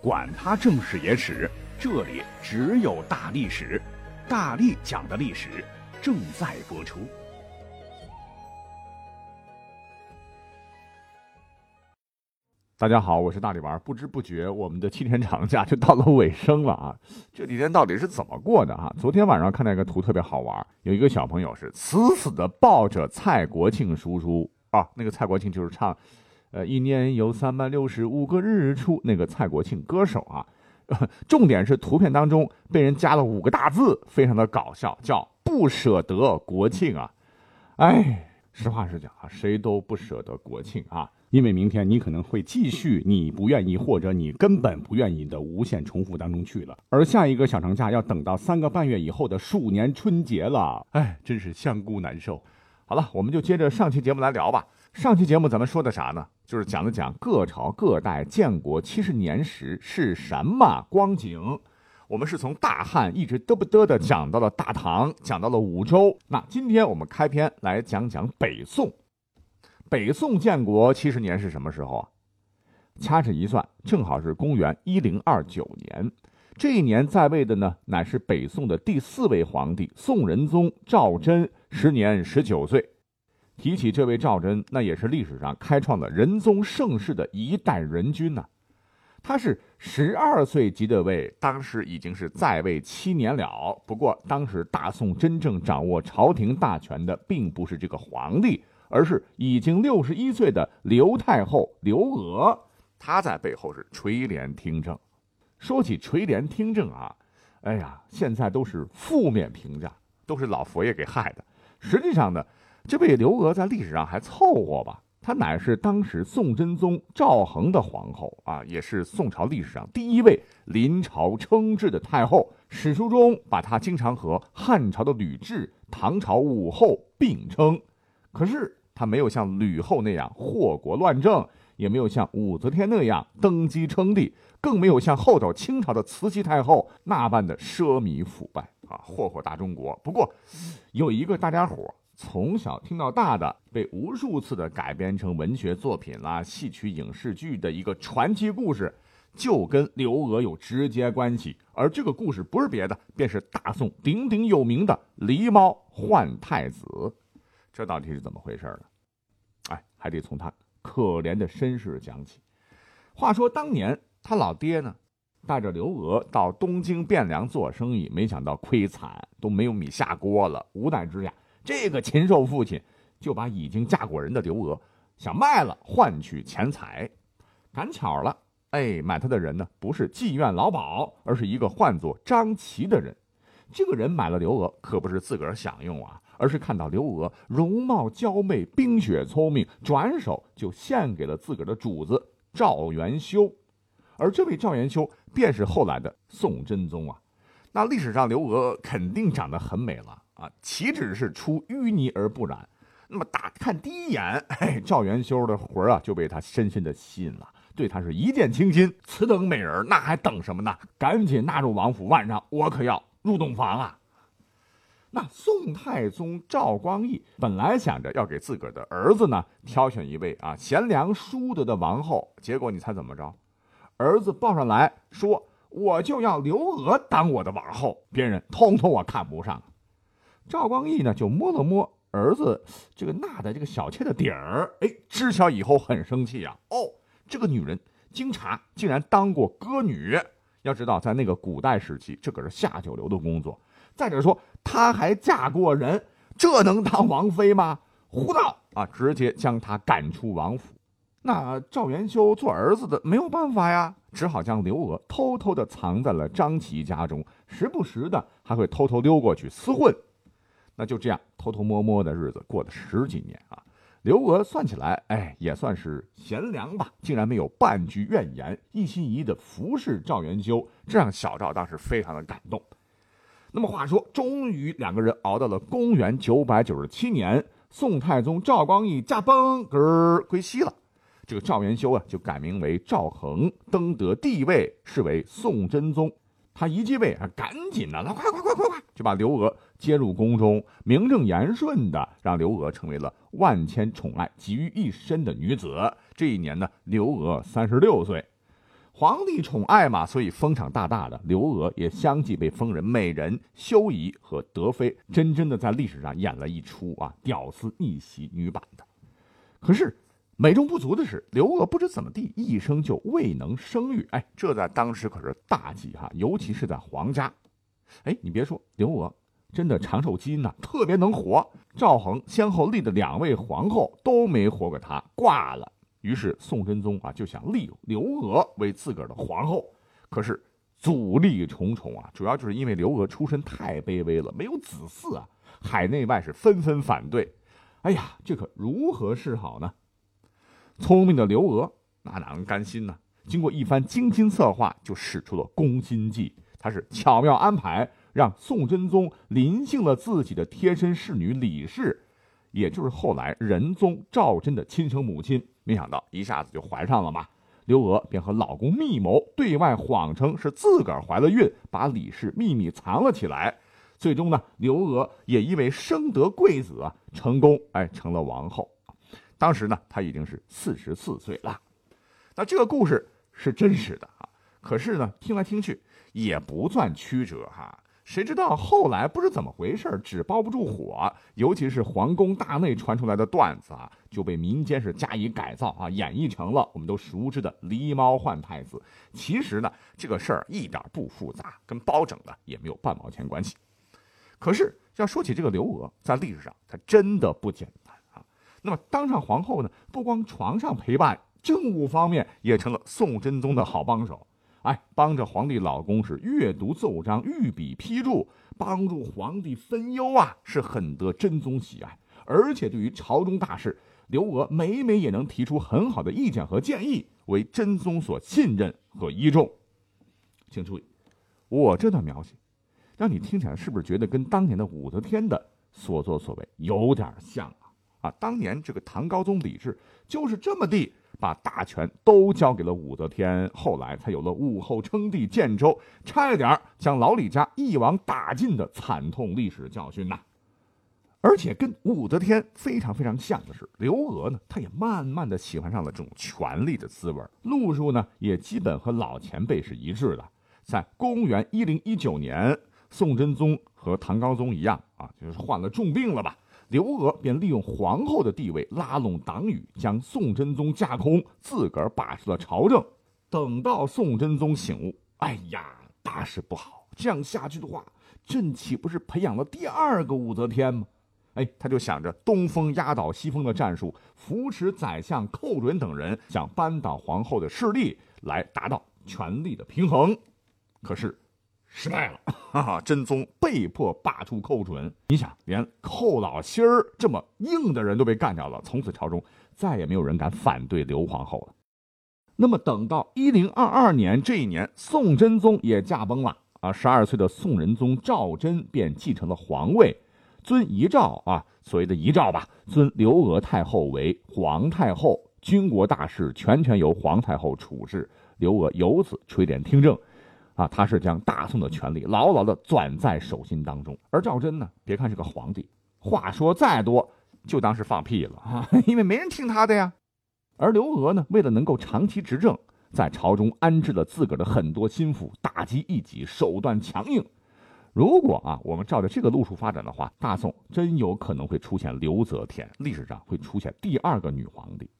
管他正史野史，这里只有大历史，大力讲的历史正在播出。大家好，我是大力丸。不知不觉，我们的七天长假就到了尾声了啊！这几天到底是怎么过的啊？昨天晚上看到一个图特别好玩，有一个小朋友是死死的抱着蔡国庆叔叔啊，那个蔡国庆就是唱。呃，一年有三百六十五个日出，那个蔡国庆歌手啊，重点是图片当中被人加了五个大字，非常的搞笑，叫不舍得国庆啊。哎，实话实讲啊，谁都不舍得国庆啊，因为明天你可能会继续你不愿意或者你根本不愿意的无限重复当中去了，而下一个小长假要等到三个半月以后的鼠年春节了，哎，真是香菇难受。好了，我们就接着上期节目来聊吧。上期节目咱们说的啥呢？就是讲了讲各朝各代建国七十年时是什么光景。我们是从大汉一直嘚不嘚的讲到了大唐，讲到了五周。那今天我们开篇来讲讲北宋。北宋建国七十年是什么时候啊？掐指一算，正好是公元一零二九年。这一年在位的呢，乃是北宋的第四位皇帝宋仁宗赵祯，时年十九岁。提起这位赵祯，那也是历史上开创了仁宗盛世的一代仁君呐。他是十二岁即的位，当时已经是在位七年了。不过，当时大宋真正掌握朝廷大权的，并不是这个皇帝，而是已经六十一岁的刘太后刘娥。她在背后是垂帘听政。说起垂帘听政啊，哎呀，现在都是负面评价，都是老佛爷给害的。实际上呢。这位刘娥在历史上还凑合吧？她乃是当时宋真宗赵恒的皇后啊，也是宋朝历史上第一位临朝称制的太后。史书中把她经常和汉朝的吕雉、唐朝武后并称。可是她没有像吕后那样祸国乱政，也没有像武则天那样登基称帝，更没有像后头清朝的慈禧太后那般的奢靡腐败啊，祸祸大中国。不过有一个大家伙。从小听到大的，被无数次的改编成文学作品啦、戏曲、影视剧的一个传奇故事，就跟刘娥有直接关系。而这个故事不是别的，便是大宋鼎鼎有名的狸猫换太子。这到底是怎么回事呢？哎，还得从他可怜的身世讲起。话说当年他老爹呢，带着刘娥到东京汴梁做生意，没想到亏惨，都没有米下锅了。无奈之下。这个禽兽父亲就把已经嫁过人的刘娥想卖了，换取钱财。赶巧了，哎，买他的人呢，不是妓院老鸨，而是一个唤作张琪的人。这个人买了刘娥，可不是自个儿享用啊，而是看到刘娥容貌娇媚、冰雪聪明，转手就献给了自个儿的主子赵元修。而这位赵元修便是后来的宋真宗啊。那历史上刘娥肯定长得很美了。啊，岂止是出淤泥而不染？那么打看第一眼，嘿，赵元修的魂儿啊就被他深深的吸引了，对他是一见倾心。此等美人，那还等什么呢？赶紧纳入王府，晚上我可要入洞房啊！那宋太宗赵光义本来想着要给自个儿的儿子呢挑选一位啊贤良淑德的王后，结果你猜怎么着？儿子报上来说，我就要刘娥当我的王后，别人通通我看不上。赵光义呢，就摸了摸儿子这个纳的这个小妾的底儿，哎，知晓以后很生气啊。哦，这个女人经查竟然当过歌女。要知道，在那个古代时期，这可是下九流的工作。再者说，她还嫁过人，这能当王妃吗？胡闹啊！直接将她赶出王府。那赵元修做儿子的没有办法呀，只好将刘娥偷偷的藏在了张琪家中，时不时的还会偷偷溜过去厮混。那就这样偷偷摸摸的日子过了十几年啊，刘娥算起来，哎，也算是贤良吧，竟然没有半句怨言，一心一意的服侍赵元修，这让小赵当时非常的感动。那么话说，终于两个人熬到了公元九百九十七年，宋太宗赵光义驾崩，嗝归西了，这个赵元修啊就改名为赵恒，登得帝位，是为宋真宗。他一继位啊，赶紧的，来快快快快快，就把刘娥接入宫中，名正言顺的让刘娥成为了万千宠爱集于一身的女子。这一年呢，刘娥三十六岁。皇帝宠爱嘛，所以封赏大大的。刘娥也相继被封人美人、修仪和德妃，真真的在历史上演了一出啊屌丝逆袭女版的。可是美中不足的是，刘娥不知怎么地，一生就未能生育。哎，这在当时可是大忌哈，尤其是在皇家。哎，你别说，刘娥真的长寿基因呐，特别能活。赵恒先后立的两位皇后都没活过她，挂了。于是宋真宗啊就想立刘娥为自个儿的皇后，可是阻力重重啊！主要就是因为刘娥出身太卑微了，没有子嗣啊，海内外是纷纷反对。哎呀，这可如何是好呢？聪明的刘娥那哪能甘心呢？经过一番精心策划，就使出了攻心计。他是巧妙安排，让宋真宗临幸了自己的贴身侍女李氏，也就是后来仁宗赵祯的亲生母亲。没想到一下子就怀上了嘛，刘娥便和老公密谋，对外谎称是自个儿怀了孕，把李氏秘密藏了起来。最终呢，刘娥也因为生得贵子啊，成功哎成了王后。当时呢，他已经是四十四岁了。那这个故事是真实的啊，可是呢，听来听去也不算曲折哈。谁知道后来不知怎么回事，纸包不住火，尤其是皇宫大内传出来的段子啊，就被民间是加以改造啊，演绎成了我们都熟知的狸猫换太子。其实呢，这个事儿一点不复杂，跟包拯的也没有半毛钱关系。可是要说起这个刘娥，在历史上她真的不简单。那么当上皇后呢，不光床上陪伴，政务方面也成了宋真宗的好帮手。哎，帮着皇帝老公是阅读奏章、御笔批注，帮助皇帝分忧啊，是很得真宗喜爱。而且对于朝中大事，刘娥每每也能提出很好的意见和建议，为真宗所信任和倚重。请注意，我这段描写，让你听起来是不是觉得跟当年的武则天的所作所为有点像啊？啊，当年这个唐高宗李治就是这么地。把大权都交给了武则天，后来才有了武后称帝建州，差一点将老李家一网打尽的惨痛历史教训呐。而且跟武则天非常非常像的是，刘娥呢，她也慢慢的喜欢上了这种权力的滋味，路数呢也基本和老前辈是一致的。在公元一零一九年，宋真宗和唐高宗一样啊，就是患了重病了吧。刘娥便利用皇后的地位拉拢党羽，将宋真宗架空，自个儿把持了朝政。等到宋真宗醒悟，哎呀，大事不好！这样下去的话，朕岂不是培养了第二个武则天吗？哎，他就想着东风压倒西风的战术，扶持宰相寇准等人，想扳倒皇后的势力，来达到权力的平衡。可是。失败了，哈 哈！真宗被迫罢黜寇准。你想，连寇老心儿这么硬的人都被干掉了，从此朝中再也没有人敢反对刘皇后了。那么，等到一零二二年这一年，宋真宗也驾崩了啊！十二岁的宋仁宗赵祯便继承了皇位，尊遗诏啊，所谓的遗诏吧，尊刘娥太后为皇太后，军国大事全权由皇太后处置，刘娥由此垂帘听政。啊，他是将大宋的权力牢牢的攥在手心当中，而赵祯呢，别看是个皇帝，话说再多，就当是放屁了啊，因为没人听他的呀。而刘娥呢，为了能够长期执政，在朝中安置了自个儿的很多心腹，打击异己，手段强硬。如果啊，我们照着这个路数发展的话，大宋真有可能会出现刘则天，历史上会出现第二个女皇帝。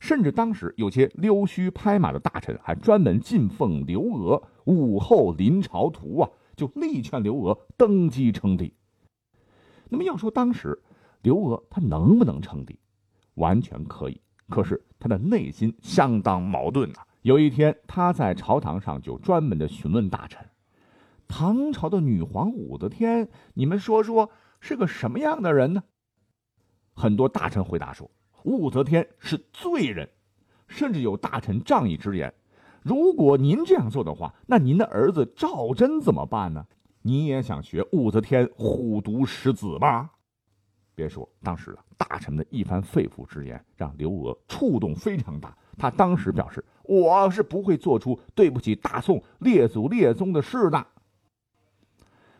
甚至当时有些溜须拍马的大臣，还专门进奉刘娥武后临朝图啊，就力劝刘娥登基称帝。那么要说当时刘娥她能不能称帝，完全可以。可是她的内心相当矛盾啊。有一天，她在朝堂上就专门的询问大臣：“唐朝的女皇武则天，你们说说是个什么样的人呢？”很多大臣回答说。武则天是罪人，甚至有大臣仗义直言：“如果您这样做的话，那您的儿子赵祯怎么办呢？你也想学武则天虎毒食子吗？”别说，当时大臣的一番肺腑之言，让刘娥触动非常大。他当时表示：“我是不会做出对不起大宋列祖列宗的事的。”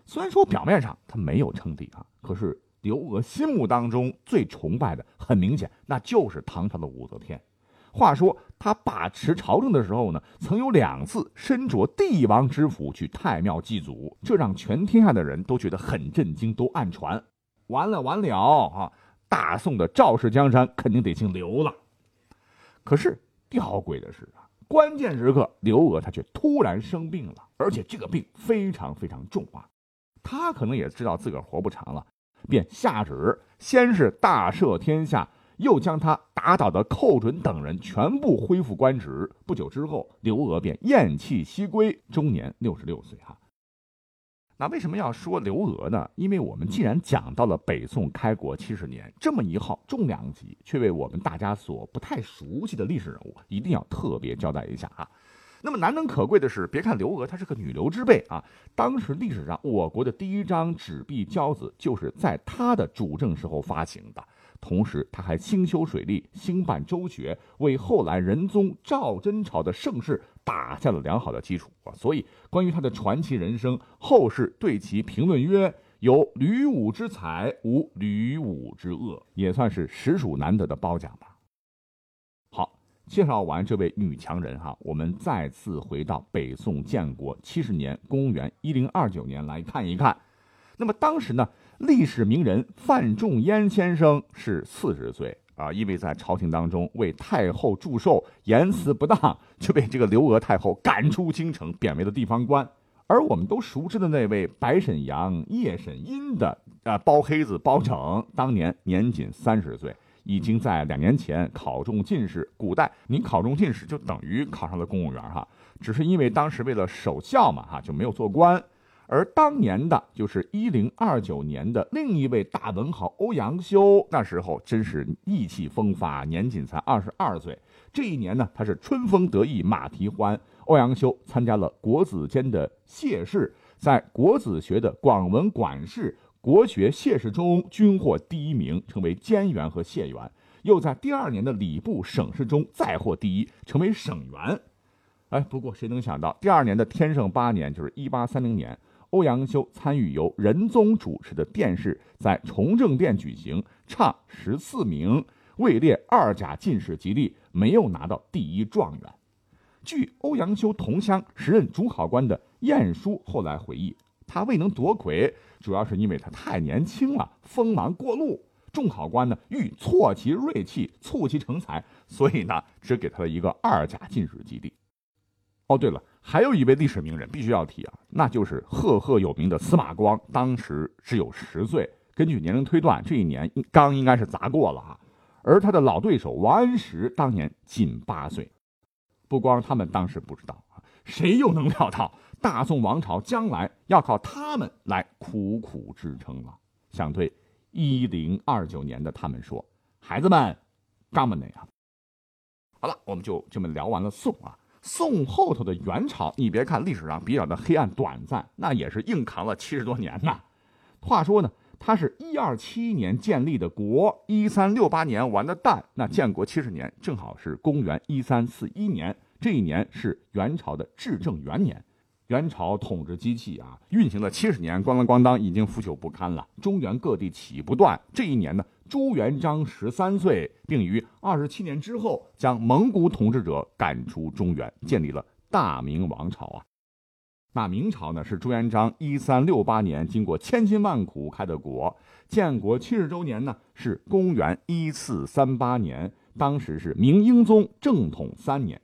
虽然说表面上他没有称帝啊，可是。刘娥心目当中最崇拜的，很明显，那就是唐朝的武则天。话说他把持朝政的时候呢，曾有两次身着帝王之服去太庙祭祖，这让全天下的人都觉得很震惊，都暗传：完了完了啊！大宋的赵氏江山肯定得姓刘了。可是吊诡的是啊，关键时刻刘娥她却突然生病了，而且这个病非常非常重啊。他可能也知道自个儿活不长了，便下旨先是大赦天下，又将他打倒的寇准等人全部恢复官职。不久之后，刘娥便咽气西归，终年六十六岁哈。那为什么要说刘娥呢？因为我们既然讲到了北宋开国七十年这么一号重量级，却为我们大家所不太熟悉的历史人物，一定要特别交代一下啊。那么难能可贵的是，别看刘娥她是个女流之辈啊，当时历史上我国的第一张纸币交子就是在她的主政时候发行的。同时，他还兴修水利，兴办州学，为后来仁宗赵祯朝的盛世打下了良好的基础啊。所以，关于他的传奇人生，后世对其评论曰：“有吕武之才，无吕武之恶”，也算是实属难得的褒奖吧。介绍完这位女强人哈，我们再次回到北宋建国七十年，公元一零二九年来看一看。那么当时呢？历史名人范仲淹先生是四十岁啊，因为在朝廷当中为太后祝寿，言辞不当，就被这个刘娥太后赶出京城，贬为了地方官。而我们都熟知的那位白沈阳、叶沈阴的啊包黑子包拯，当年年仅三十岁，已经在两年前考中进士。古代你考中进士就等于考上了公务员哈，只是因为当时为了守孝嘛哈，就没有做官。而当年的就是一零二九年的另一位大文豪欧阳修，那时候真是意气风发，年仅才二十二岁。这一年呢，他是春风得意马蹄欢。欧阳修参加了国子监的谢试，在国子学的广文馆试、国学谢试中均获第一名，成为监员和谢员。又在第二年的礼部省试中再获第一，成为省员。哎，不过谁能想到，第二年的天圣八年，就是一八三零年。欧阳修参与由仁宗主持的殿试，在崇政殿举行，差十四名，位列二甲进士及第，没有拿到第一状元。据欧阳修同乡时任主考官的晏殊后来回忆，他未能夺魁，主要是因为他太年轻了，锋芒过露。众考官呢欲挫其锐气，促其成才，所以呢只给他了一个二甲进士及第。哦，对了。还有一位历史名人必须要提啊，那就是赫赫有名的司马光，当时只有十岁。根据年龄推断，这一年刚应该是砸过了啊。而他的老对手王安石当年仅八岁。不光他们当时不知道啊，谁又能料到大宋王朝将来要靠他们来苦苦支撑了？想对一零二九年的他们说：“孩子们，干嘛呢呀？”好了，我们就这么聊完了宋啊。宋后头的元朝，你别看历史上比较的黑暗短暂，那也是硬扛了七十多年呐。话说呢，他是一二七年建立的国，一三六八年完的蛋，那建国七十年正好是公元一三四一年，这一年是元朝的至正元年。元朝统治机器啊，运行了七十年，咣当咣当，已经腐朽不堪了。中原各地起义不断，这一年呢。朱元璋十三岁，并于二十七年之后将蒙古统治者赶出中原，建立了大明王朝啊。那明朝呢，是朱元璋一三六八年经过千辛万苦开的国。建国七十周年呢，是公元一四三八年，当时是明英宗正统三年。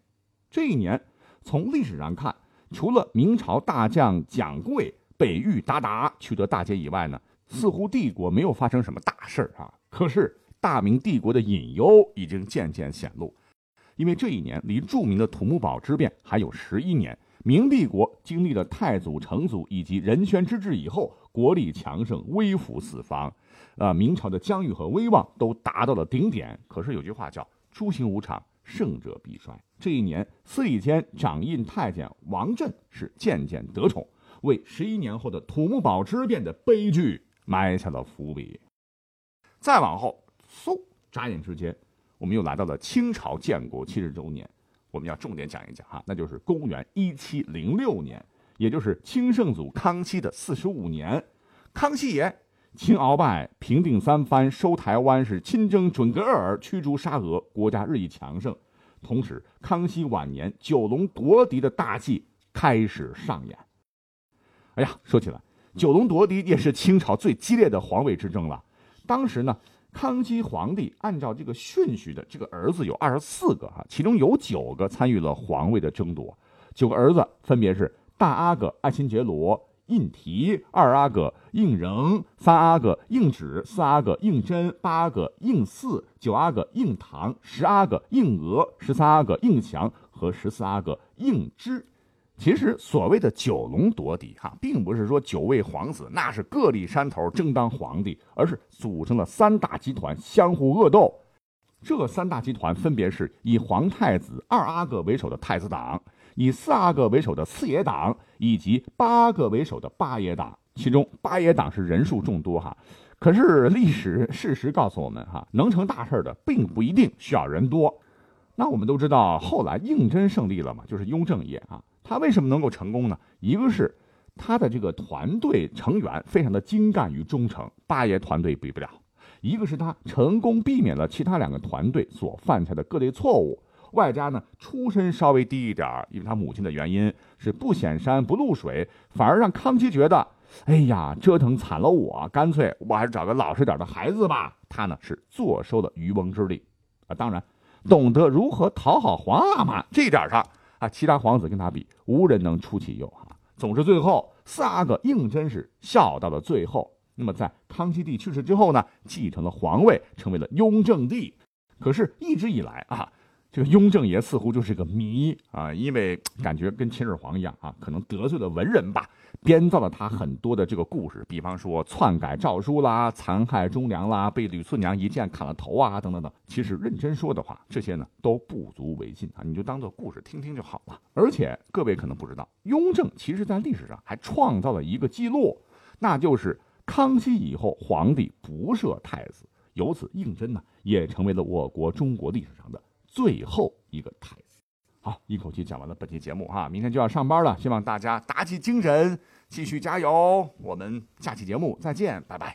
这一年，从历史上看，除了明朝大将蒋贵北域鞑靼取得大捷以外呢，似乎帝国没有发生什么大事儿啊。可是大明帝国的隐忧已经渐渐显露，因为这一年离著名的土木堡之变还有十一年。明帝国经历了太祖、成祖以及仁宣之治以后，国力强盛，威服四方，啊，明朝的疆域和威望都达到了顶点。可是有句话叫“诸行无常，胜者必衰”。这一年，司礼监掌印太监王振是渐渐得宠，为十一年后的土木堡之变的悲剧埋下了伏笔。再往后，嗖，眨眼之间，我们又来到了清朝建国七十周年。我们要重点讲一讲哈，那就是公元一七零六年，也就是清圣祖康熙的四十五年。康熙爷清鳌拜，平定三藩，收台湾，是亲征准噶尔，驱逐沙俄，国家日益强盛。同时，康熙晚年九龙夺嫡的大戏开始上演。哎呀，说起来，九龙夺嫡也是清朝最激烈的皇位之争了。当时呢，康熙皇帝按照这个顺序的这个儿子有二十四个哈，其中有九个参与了皇位的争夺。九个儿子分别是大阿哥爱新觉罗。胤禔，二阿哥胤禛，三阿哥胤祉，四阿哥胤禛，八阿哥胤祀，九阿哥胤堂，十阿哥胤额，十三阿哥胤祥和十四阿哥胤支。其实所谓的九龙夺嫡，哈，并不是说九位皇子那是各立山头争当皇帝，而是组成了三大集团相互恶斗。这三大集团分别是以皇太子二阿哥为首的太子党。以四阿哥为首的四爷党，以及八阿哥为首的八爷党，其中八爷党是人数众多哈。可是历史事实告诉我们哈，能成大事的并不一定需要人多。那我们都知道，后来胤禛胜利了嘛，就是雍正爷啊。他为什么能够成功呢？一个是他的这个团队成员非常的精干与忠诚，八爷团队比不了；一个是他成功避免了其他两个团队所犯下的各类错误。外加呢，出身稍微低一点因为他母亲的原因是不显山不露水，反而让康熙觉得，哎呀，折腾惨了我，干脆我还是找个老实点的孩子吧。他呢是坐收了渔翁之利，啊，当然懂得如何讨好皇阿玛这点上啊，其他皇子跟他比，无人能出其右啊。总之，最后四阿哥胤禛是笑到了最后。那么在康熙帝去世之后呢，继承了皇位，成为了雍正帝。可是，一直以来啊。这个雍正爷似乎就是个谜啊，因为感觉跟秦始皇一样啊，可能得罪了文人吧，编造了他很多的这个故事，比方说篡改诏书啦、残害忠良啦、被吕四娘一剑砍了头啊，等等等。其实认真说的话，这些呢都不足为信啊，你就当做故事听听就好了。而且各位可能不知道，雍正其实在历史上还创造了一个记录，那就是康熙以后皇帝不设太子，由此胤禛呢也成为了我国中国历史上的。最后一个台词，好，一口气讲完了本期节目哈，明天就要上班了，希望大家打起精神，继续加油，我们下期节目再见，拜拜。